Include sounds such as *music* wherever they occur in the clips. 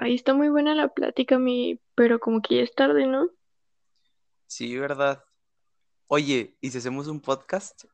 Ahí está muy buena la plática, mi, pero como que ya es tarde, ¿no? Sí, ¿verdad? Oye, ¿y si hacemos un podcast?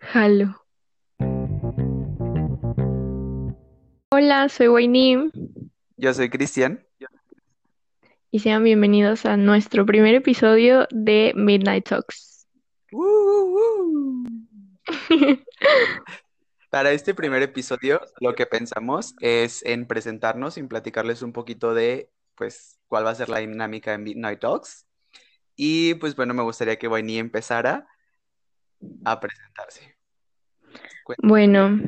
Jalo. Hola, soy Wayne Yo soy Cristian. y sean bienvenidos a nuestro primer episodio de Midnight Talks. ¡Uh, uh, uh! *laughs* Para este primer episodio, lo que pensamos es en presentarnos y en platicarles un poquito de, pues, cuál va a ser la dinámica de Midnight Talks. Y, pues, bueno, me gustaría que Wayne empezara a presentarse. Bueno,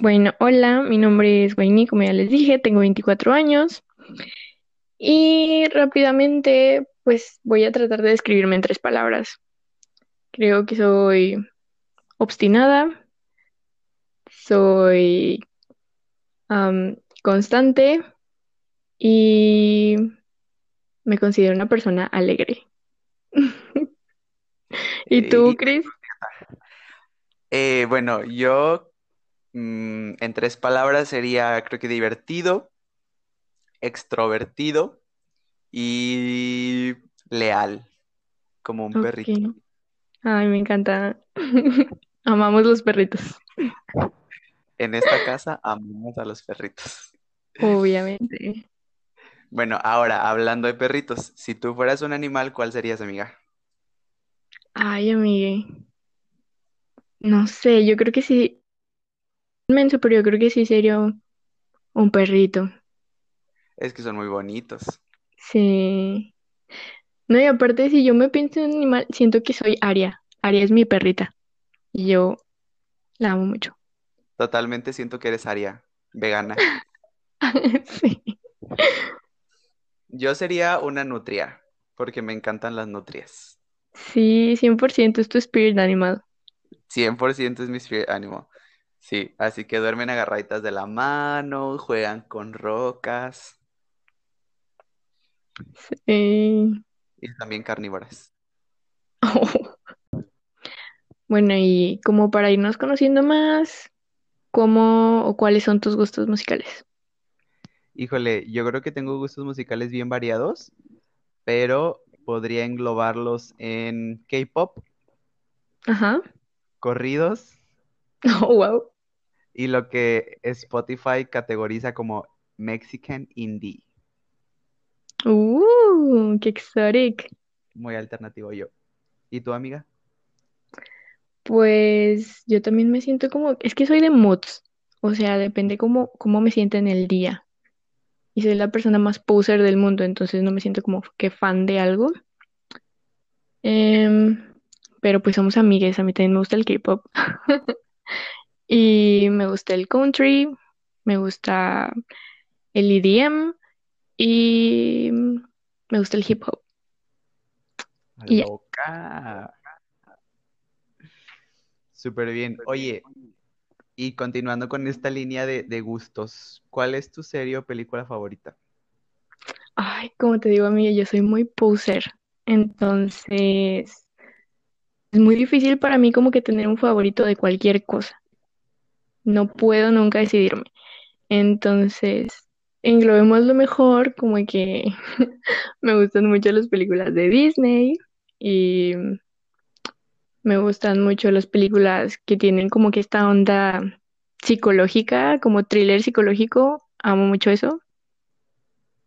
bueno, hola, mi nombre es Wayne, como ya les dije, tengo 24 años y rápidamente pues voy a tratar de describirme en tres palabras. Creo que soy obstinada, soy constante y me considero una persona alegre. *laughs* ¿Y tú, Y, Chris? *laughs* eh, bueno, yo, mm, en tres palabras, sería, creo que divertido, extrovertido y leal, como un perrito. Ay, me encanta. *laughs* Amamos los perritos, En esta casa amamos a los perritos. obviamente. Bueno, ahora, hablando de perritos, si tú fueras un animal, ¿cuál serías, amiga? Ay, amigue. No sé, yo creo que sí, inmenso, pero yo creo que sí sería un, un perrito. Es que son muy bonitos. Sí. No, y aparte, si yo me pienso en un animal, siento que soy Aria. Aria es mi perrita. Y yo la amo mucho. Totalmente siento que eres Aria, vegana. *laughs* Sí. Yo sería una nutria, porque me encantan las nutrias. Sí, 100% es tu spirit animal. 100% es mi spirit animal. Sí, así que duermen agarraditas de la mano, juegan con rocas Sí. y también carnívoras. *laughs* Bueno, y como para irnos conociendo más, ¿cómo o cuáles son tus gustos musicales? Híjole, yo creo que tengo gustos musicales bien variados, pero podría englobarlos en K-pop, Ajá. corridos *laughs* Oh, wow. y lo que Spotify categoriza como Mexican Indie. Uh, qué exotic. Muy alternativo yo. ¿Y tu amiga? Pues yo también me siento como, es que soy de moods, o sea, depende cómo, cómo me siento en el día. Y soy la persona más poser del mundo, entonces no me siento como que fan de algo. Em, pero pues somos amigues, a mí también me gusta el K-pop. *laughs* Y me gusta el country, me gusta el EDM y me gusta el hip hop. Loca. Súper bien. Oye, y continuando con esta línea de, de gustos, ¿cuál es tu serie o película favorita? Ay, como te digo, amiga, yo soy muy poser. Entonces, es muy difícil para mí como que tener un favorito de cualquier cosa. No puedo nunca decidirme. Entonces, englobemos lo mejor, como que *laughs* me gustan mucho las películas de Disney y me gustan mucho las películas que tienen como que esta onda psicológica, como thriller psicológico. Amo mucho eso.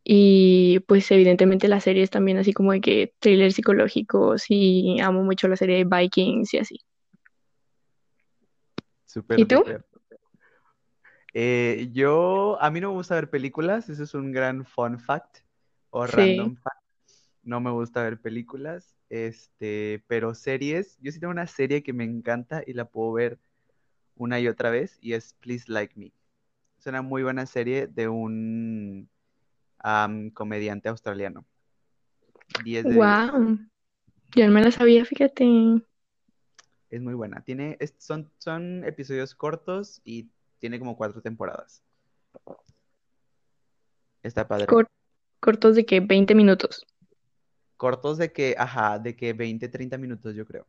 Y pues evidentemente las series también así como de que thrillers psicológicos y amo mucho la serie de Vikings y así. Súper, ¿Y tú? Eh, yo, a mí no me gusta ver películas, eso es un gran fun fact o Sí. random fact. No me gusta ver películas, este, pero series, yo sí tengo una serie que me encanta y la puedo ver una y otra vez y es Please Like Me. Es una muy buena serie de un comediante australiano. 10 de 10. Wow. Yo no me la sabía, fíjate. Es muy buena. Tiene, es- son, son episodios cortos y tiene como cuatro temporadas. Está padre. Cor- cortos de que 20 minutos. Cortos de que, ajá, de que 20, 30 minutos, yo creo.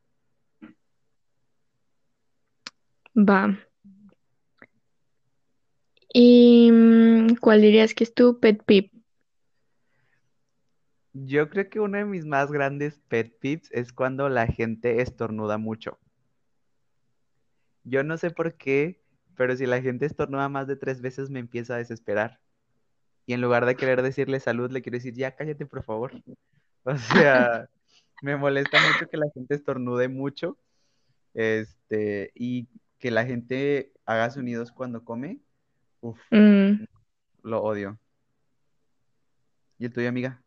Va. Y mm, ¿cuál dirías que es tu pet peeve? Yo creo que uno de mis más grandes pet peeves es cuando la gente estornuda mucho. Yo no sé por qué, pero si la gente estornuda más de tres veces me empieza a desesperar. Y en lugar de querer decirle salud, le quiero decir, ya cállate, por favor. *laughs* O sea, me molesta mucho que la gente estornude mucho. Este, y que la gente haga sonidos cuando come. Uf, Mm, lo odio. ¿Y el tuyo, amiga?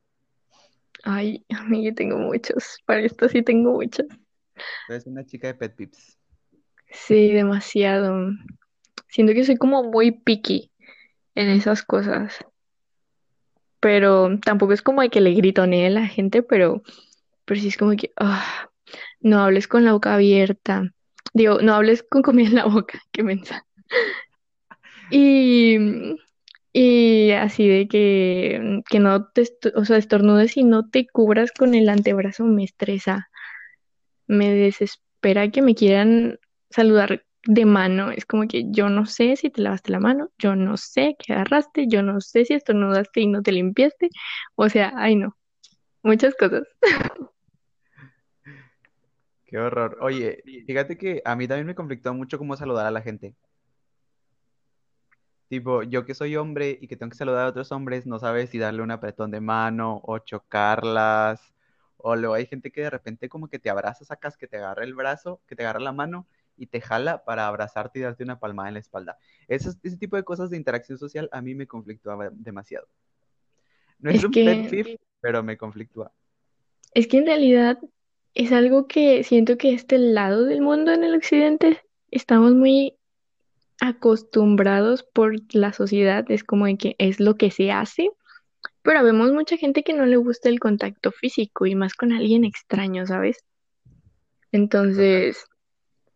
ay, a mí yo tengo muchos. Para esto sí tengo muchos. Eres una chica de pet peeves. Sí, demasiado. Siento que soy como muy picky en esas cosas. Pero tampoco es como de que le gritonee a la gente, pero, pero sí es como que ah, no hables con la boca abierta. Digo, no hables con comida en la boca, *laughs* qué mensa. Y, y así de que, que no te, o sea, estornudes y no te cubras con el antebrazo me estresa. Me desespera que me quieran saludar de mano. Es como que yo no sé si te lavaste la mano, yo no sé qué agarraste, yo no sé si estornudaste y no te limpiaste. O sea, ay no, muchas cosas. *laughs* Qué horror. Oye, fíjate que a mí también me conflictó mucho cómo saludar a la gente. Tipo, yo que soy hombre y que tengo que saludar a otros hombres, no sabes si darle un apretón de mano o chocarlas. O luego hay gente que de repente como que te abraza, sacas que te agarra el brazo, que te agarra la mano y te jala para abrazarte y darte una palmada en la espalda. Ese, ese tipo de cosas de interacción social a mí me conflictúa demasiado. No es Es un pet que, peeve, pero me conflictúa. es que en realidad es algo que siento que este lado del mundo en el occidente estamos muy acostumbrados por la sociedad, es como de que es lo que se hace, pero vemos mucha gente que no le gusta el contacto físico y más con alguien extraño, ¿sabes? Entonces,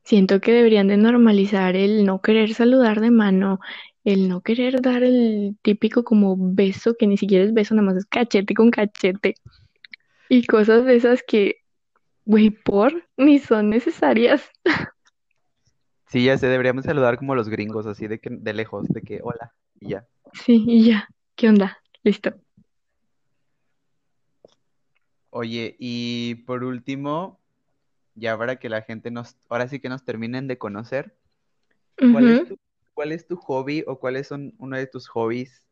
siento que deberían de normalizar el no querer saludar de mano, el no querer dar el típico como beso, que ni siquiera es beso, nada más es cachete con cachete y cosas de esas que, güey, por ni son necesarias. *laughs* Sí, ya sé, deberíamos saludar como los gringos, así de que de lejos, de que hola y ya. Sí, y ya, ¿qué onda? Listo. Oye, y por último, ya para que la gente nos, ahora sí que nos terminen de conocer, ¿cuál es tu, cuál es tu hobby o cuáles son uno de tus hobbies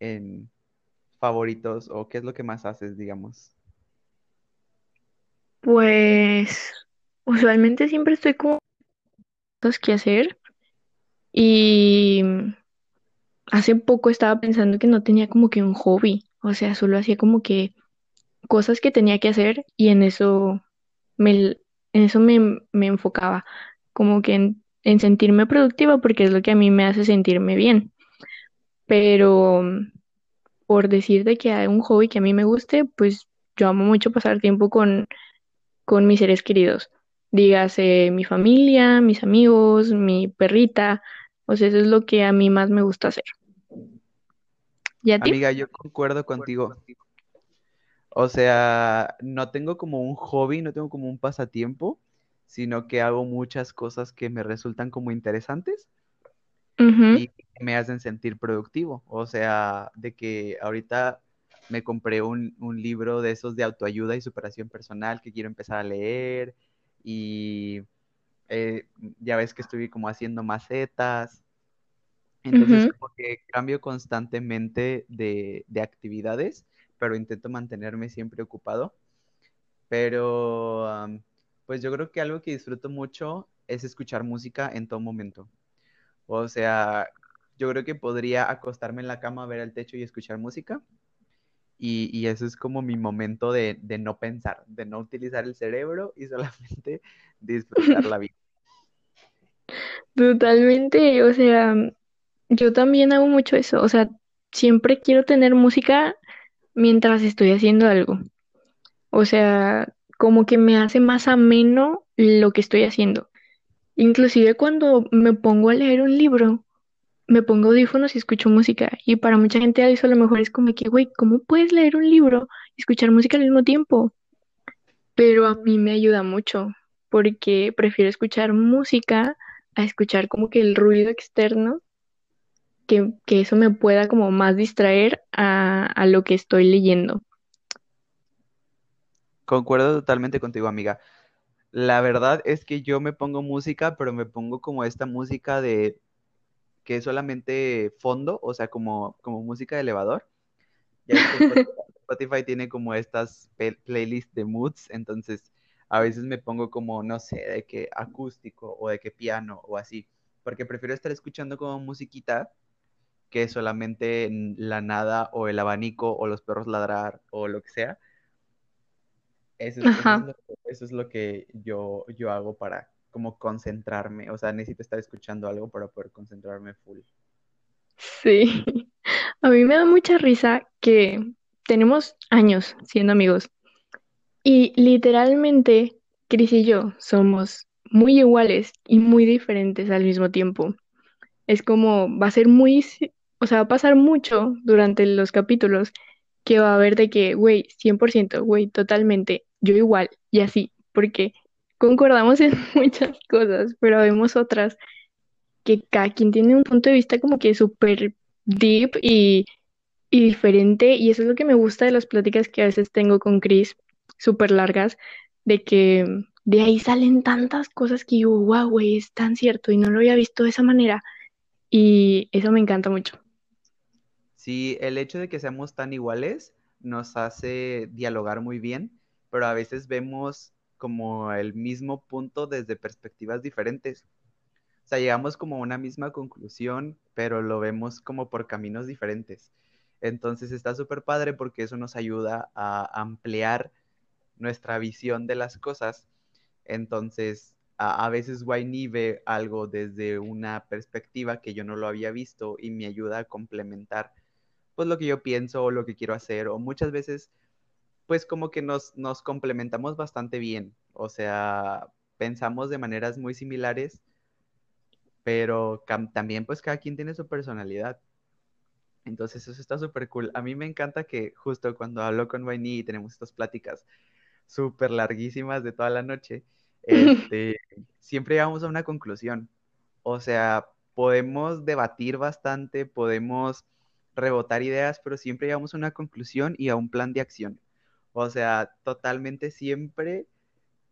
en favoritos o qué es lo que más haces, digamos? Pues usualmente siempre estoy como cosas que hacer y hace poco estaba pensando que no tenía como que un hobby, o sea, solo hacía como que cosas que tenía que hacer y en eso me, eso me, me enfocaba, como que en, en sentirme productiva porque es lo que a mí me hace sentirme bien, pero por decirte que hay un hobby que a mí me guste, pues yo amo mucho pasar tiempo con con mis seres queridos. Dígase mi familia, mis amigos, mi perrita. O sea, eso es lo que a mí más me gusta hacer. Amiga, yo concuerdo contigo. O sea, no tengo como un hobby, no tengo como un pasatiempo, sino que hago muchas cosas que me resultan como interesantes y me hacen sentir productivo. O sea, de que ahorita me compré un, un libro de esos de autoayuda y superación personal que quiero empezar a leer y eh, ya ves que estoy como haciendo macetas. Entonces, como que cambio constantemente de, de actividades, pero intento mantenerme siempre ocupado. Pero, pues yo creo que algo que disfruto mucho es escuchar música en todo momento. O sea, yo creo que podría acostarme en la cama, ver el techo y escuchar música. Y, y eso es como mi momento de, de no pensar, de no utilizar el cerebro y *laughs* solamente disfrutar la vida. Totalmente. O sea, yo también hago mucho eso. O sea, siempre quiero tener música mientras estoy haciendo algo. O sea, como que me hace más ameno lo que estoy haciendo. Inclusive cuando me pongo a leer un libro. me pongo audífonos y escucho música. Y para mucha gente eso a lo mejor es como que, güey, ¿cómo puedes leer un libro y escuchar música al mismo tiempo? Pero a mí me ayuda mucho porque prefiero escuchar música a escuchar como que el ruido externo que, que eso me pueda como más distraer a, a lo que estoy leyendo. Concuerdo totalmente contigo, amiga. La verdad es que yo me pongo música, pero me pongo como esta música de que es solamente fondo, o sea, como, como música de elevador. Ya Spotify, *laughs* Spotify tiene como estas playlists de moods, entonces a veces me pongo como, no sé, de que acústico o de que piano o así, porque prefiero estar escuchando como musiquita que solamente en la nada o el abanico o los perros ladrar o lo que sea. Eso, es- eso es Ajá, lo, eso es lo que yo, yo hago para como concentrarme, o sea, necesito estar escuchando algo para poder concentrarme full. sí. *laughs* A mí me da mucha risa que tenemos años siendo amigos y literalmente Chris y yo somos muy iguales y muy diferentes al mismo tiempo. Es como, va a ser muy, o sea, va a pasar mucho durante los capítulos que va a haber de que, güey, 100%, güey, totalmente, yo igual, y así, porque concordamos *laughs* en muchas cosas, pero vemos otras que cada quien tiene un punto de vista como que súper deep y, y diferente, y eso es lo que me gusta de las pláticas que a veces tengo con Chris, súper largas, de que de ahí salen tantas cosas que yo, wow, güey, es tan cierto y no lo había visto de esa manera y eso me encanta mucho. Sí, el hecho de que seamos tan iguales nos hace dialogar muy bien, pero a veces vemos como el mismo punto desde perspectivas diferentes. O sea, llegamos como a una misma conclusión, pero lo vemos como por caminos diferentes. Entonces está súper padre porque eso nos ayuda a ampliar nuestra visión de las cosas. Entonces, a, a veces Wayne ve algo desde una perspectiva que yo no lo había visto y me ayuda a complementar pues lo que yo pienso o lo que quiero hacer. O muchas veces, pues como que nos, nos complementamos bastante bien. O sea, pensamos de maneras muy similares, pero también pues cada quien tiene su personalidad. Entonces eso está súper cool. A mí me encanta que justo cuando hablo con Wayne y tenemos estas pláticas súper larguísimas de toda la noche, *laughs* este, siempre llegamos a una conclusión. O sea, podemos debatir bastante, podemos rebotar ideas, pero siempre llegamos a una conclusión y a un plan de acción. O sea, totalmente siempre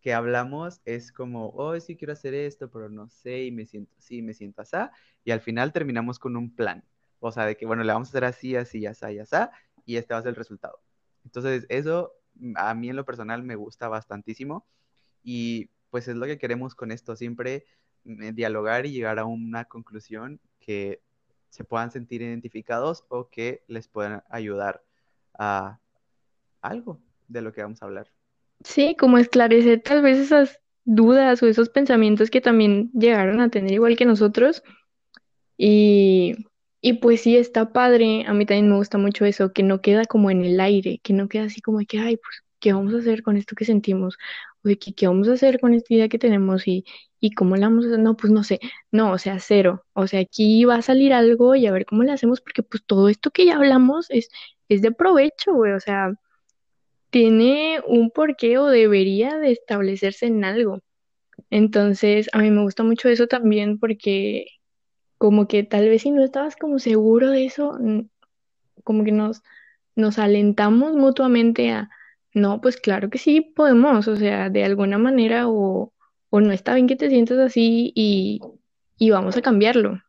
que hablamos es como, oh, sí quiero hacer esto, pero no sé, y me siento así, me siento así, y al final terminamos con un plan. O sea, de que, bueno, le vamos a hacer así, así, así, así, y este va a ser el resultado. Entonces, eso mm, a mí en lo personal me gusta bastantísimo y pues es lo que queremos con esto, siempre mm, dialogar y llegar a una conclusión que se puedan sentir identificados o que les puedan ayudar a algo de lo que vamos a hablar. Sí, como esclarecer tal vez esas dudas o esos pensamientos que también llegaron a tener igual que nosotros. Y, y pues sí, está padre. A mí también me gusta mucho eso, que no queda como en el aire, que no queda así como de que, ay, pues, ¿qué vamos a hacer con esto que sentimos? O de que, ¿qué vamos a hacer con esta idea que tenemos? Y, y cómo la vamos a hacer. No, pues no sé. No, o sea, cero. O sea, aquí va a salir algo y a ver cómo le hacemos, porque pues todo esto que ya hablamos es, es de provecho, güey. O sea, tiene un porqué o debería de establecerse en algo. Entonces, a mí me gusta mucho eso también porque como que tal vez si no estabas como seguro de eso, como que nos, nos alentamos mutuamente a, no, pues claro que sí podemos, o sea, de alguna manera o, o no está bien que te sientas así y, y vamos a cambiarlo.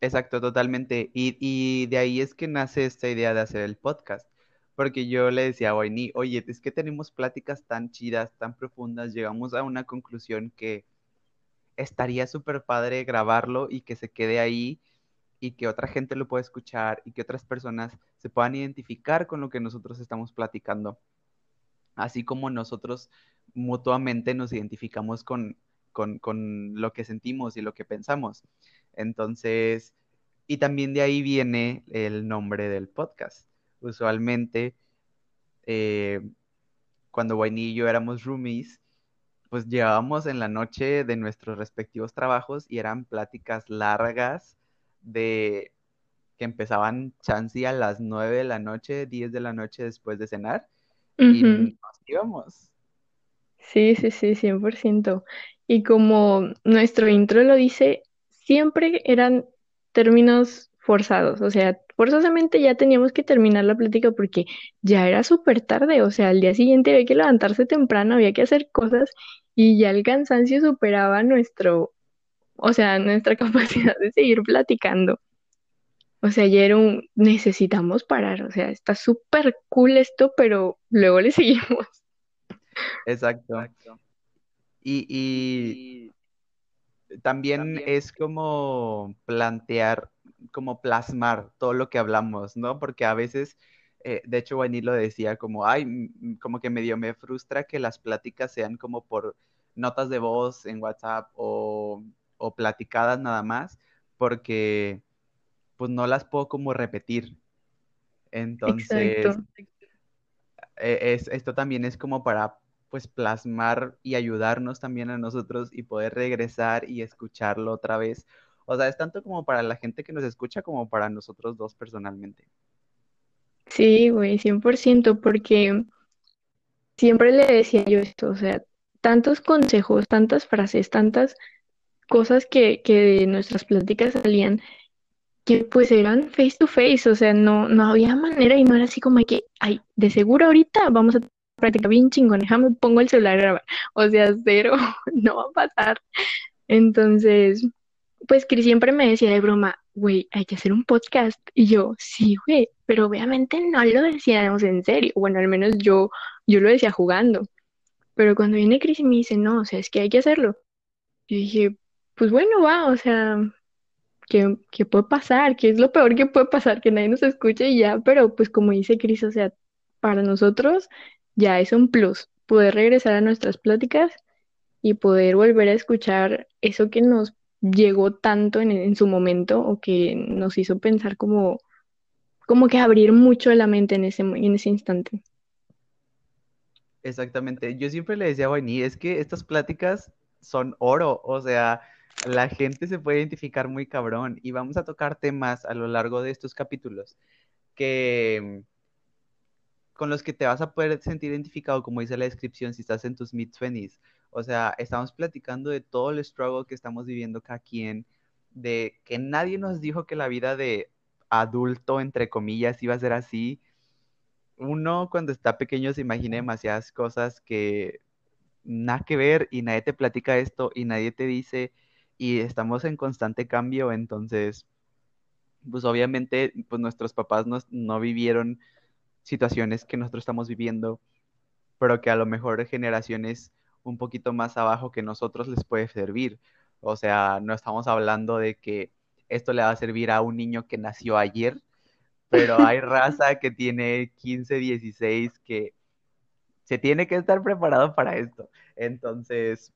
Exacto, totalmente. Y, y de ahí es que nace esta idea de hacer el podcast. Porque yo le decía a Wayne, oye, es que tenemos pláticas tan chidas, tan profundas, llegamos a una conclusión que estaría súper padre grabarlo y que se quede ahí y que otra gente lo pueda escuchar y que otras personas se puedan identificar con lo que nosotros estamos platicando. Así como nosotros mutuamente nos identificamos con, con, con lo que sentimos y lo que pensamos. Entonces, y también de ahí viene el nombre del podcast. Usualmente, eh, cuando Wayne y yo éramos roomies, pues llegábamos en la noche de nuestros respectivos trabajos y eran pláticas largas de que empezaban chancy a las 9 de la noche, 10 de la noche después de cenar y nos íbamos. Sí, sí, sí, 100%. Y como nuestro intro lo dice, siempre eran términos forzados, o sea, forzosamente ya teníamos que terminar la plática porque ya era súper tarde, o sea, al día siguiente había que levantarse temprano, había que hacer cosas y ya el cansancio superaba nuestro, o sea, nuestra *laughs* capacidad de seguir platicando. O sea, ya era un, necesitamos parar, o sea, está súper cool esto, pero luego le *laughs* seguimos. Exacto. Y, y también es como plantear, como plasmar todo lo que hablamos, ¿no? Porque a veces, eh, de hecho, Wayne lo decía como, ay, mm, como que medio me frustra que las pláticas sean como por notas de voz en WhatsApp o, o platicadas nada más, porque pues no las puedo como repetir. Entonces, Exacto. e- es, esto también es como para pues plasmar y ayudarnos también a nosotros y poder regresar y escucharlo otra vez. O sea, es tanto como para la gente que nos escucha como para nosotros dos personalmente. Sí, güey, 100%, porque siempre le decía yo esto, o sea, tantos consejos, tantas frases, tantas cosas que, que de nuestras pláticas salían, que pues eran face to face, o sea, no, no había manera y no era así como que, ay, de seguro ahorita vamos a practicar bien chingón, déjame pongo el celular a grabar, o sea, cero, *laughs* no va a pasar. Entonces, pues Cris siempre me decía de broma, güey, hay que hacer un podcast. Y yo, sí, güey, pero obviamente no lo decíamos en serio. Bueno, al menos yo, yo lo decía jugando. Pero cuando viene Cris y me dice, no, o sea, es que hay que hacerlo. Yo dije, pues bueno, va, o sea, ¿qué, qué puede pasar? ¿Qué es lo peor que puede pasar? Que nadie nos escuche y ya, pero pues como dice Cris, o sea, para nosotros ya es un plus poder regresar a nuestras pláticas y poder volver a escuchar eso que nos llegó tanto en, su momento o que nos hizo pensar como, como que abrir mucho la mente en ese, en ese instante. Exactamente. Yo siempre le decía a es que estas pláticas son oro, o sea, la gente se puede identificar muy cabrón y vamos a tocar temas a lo largo de estos capítulos que con los que te vas a poder sentir identificado, como dice la descripción, si estás en tus mid-20s. O sea, estamos platicando de todo el struggle que estamos viviendo cada quien, de que nadie nos dijo que la vida de adulto, entre comillas, iba a ser así. Uno cuando está pequeño se imagina demasiadas cosas que nada que ver y nadie te platica esto y nadie te dice y estamos en constante cambio, entonces, pues obviamente, pues nuestros papás no, no vivieron situaciones que nosotros estamos viviendo, pero que a lo mejor generaciones un poquito más abajo que nosotros les puede servir. O sea, no estamos hablando de que esto le va a servir a un niño que nació ayer, pero *laughs* hay raza que tiene 15, 16 que se tiene que estar preparado para esto. Entonces,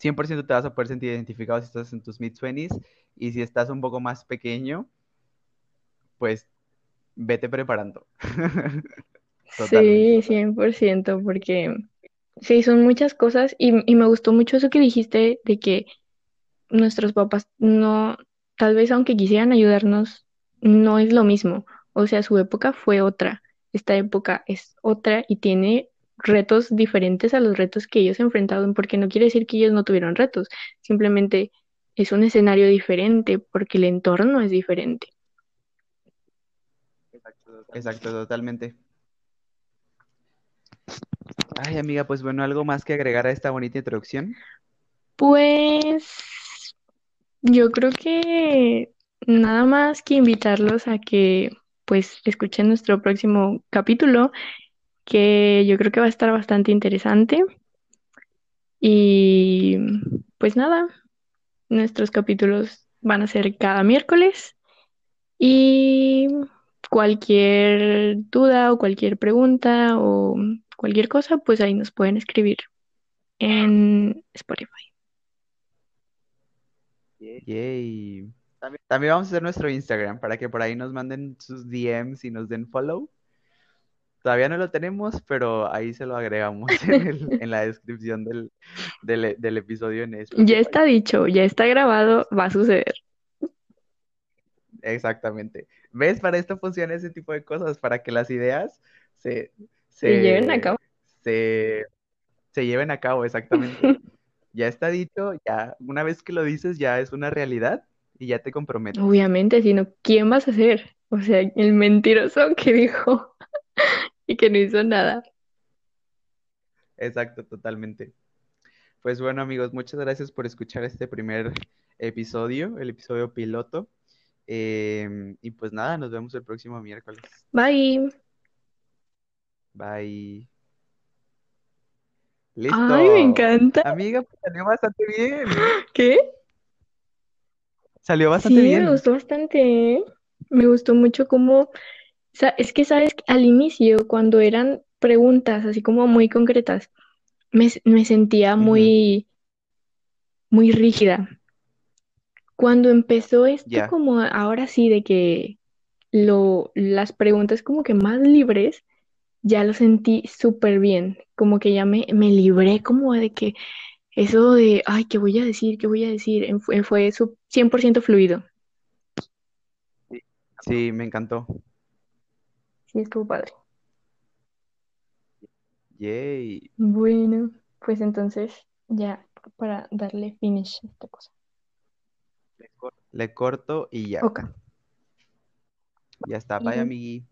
100% te vas a poder sentir identificado si estás en tus mid-20s y si estás un poco más pequeño, pues vete preparando. *laughs* Sí, Totalmente. 100%, porque sí, son muchas cosas y, y me gustó mucho eso que dijiste de que nuestros papás no, tal vez aunque quisieran ayudarnos, no es lo mismo. O sea, su época fue otra, esta época es otra y tiene retos diferentes a los retos que ellos enfrentaron, porque no quiere decir que ellos no tuvieron retos, simplemente es un escenario diferente porque el entorno es diferente. Exacto, totalmente. Ay, amiga, pues bueno, algo más que agregar a esta bonita introducción. Pues yo creo que nada más que invitarlos a que pues escuchen nuestro próximo capítulo, que yo creo que va a estar bastante interesante. Y pues nada, nuestros capítulos van a ser cada miércoles y cualquier duda o cualquier pregunta o cualquier cosa, pues ahí nos pueden escribir en Spotify. Yay. También vamos a hacer nuestro Instagram para que por ahí nos manden sus DMs y nos den follow. Todavía no lo tenemos, pero ahí se lo agregamos *laughs* en, el- en la descripción del, del- del episodio en Ya está dicho, ya está grabado, va a suceder. Exactamente. ¿Ves? Para esto funciona ese tipo de cosas, para que las ideas se, Se lleven a se, cabo. se, se lleven a cabo, exactamente. *laughs* Ya está dicho, ya una vez que lo dices ya es una realidad y ya te comprometes. Obviamente, sino ¿quién vas a ser? O sea, el mentiroso que dijo *laughs* y que no hizo nada. Exacto, totalmente. Pues bueno, amigos, muchas gracias por escuchar este primer episodio, el episodio piloto. Em, y pues nada, nos vemos el próximo miércoles. Bye. Bye. Ay, me Listo. encanta. Amiga, pues salió bastante bien. ¿Qué? Salió bastante Sí, me bien. gustó bastante, ¿eh? Me gustó mucho cómo, es que sabes, que al inicio, cuando eran preguntas así como muy concretas, me, me sentía muy, muy rígida. Cuando empezó esto Ya. como ahora sí de que lo, las preguntas como que más libres, ya lo sentí súper bien, como que ya me, me libré como de que eso de, ay, ¿qué voy a decir? ¿Qué voy a decir? Fue, fue su- 100% fluido. Sí, me encantó. Sí, estuvo padre. Yay. Bueno, pues entonces ya para darle finish a esta cosa. Le corto y ya. Ok. Ya está. Bye, amigui.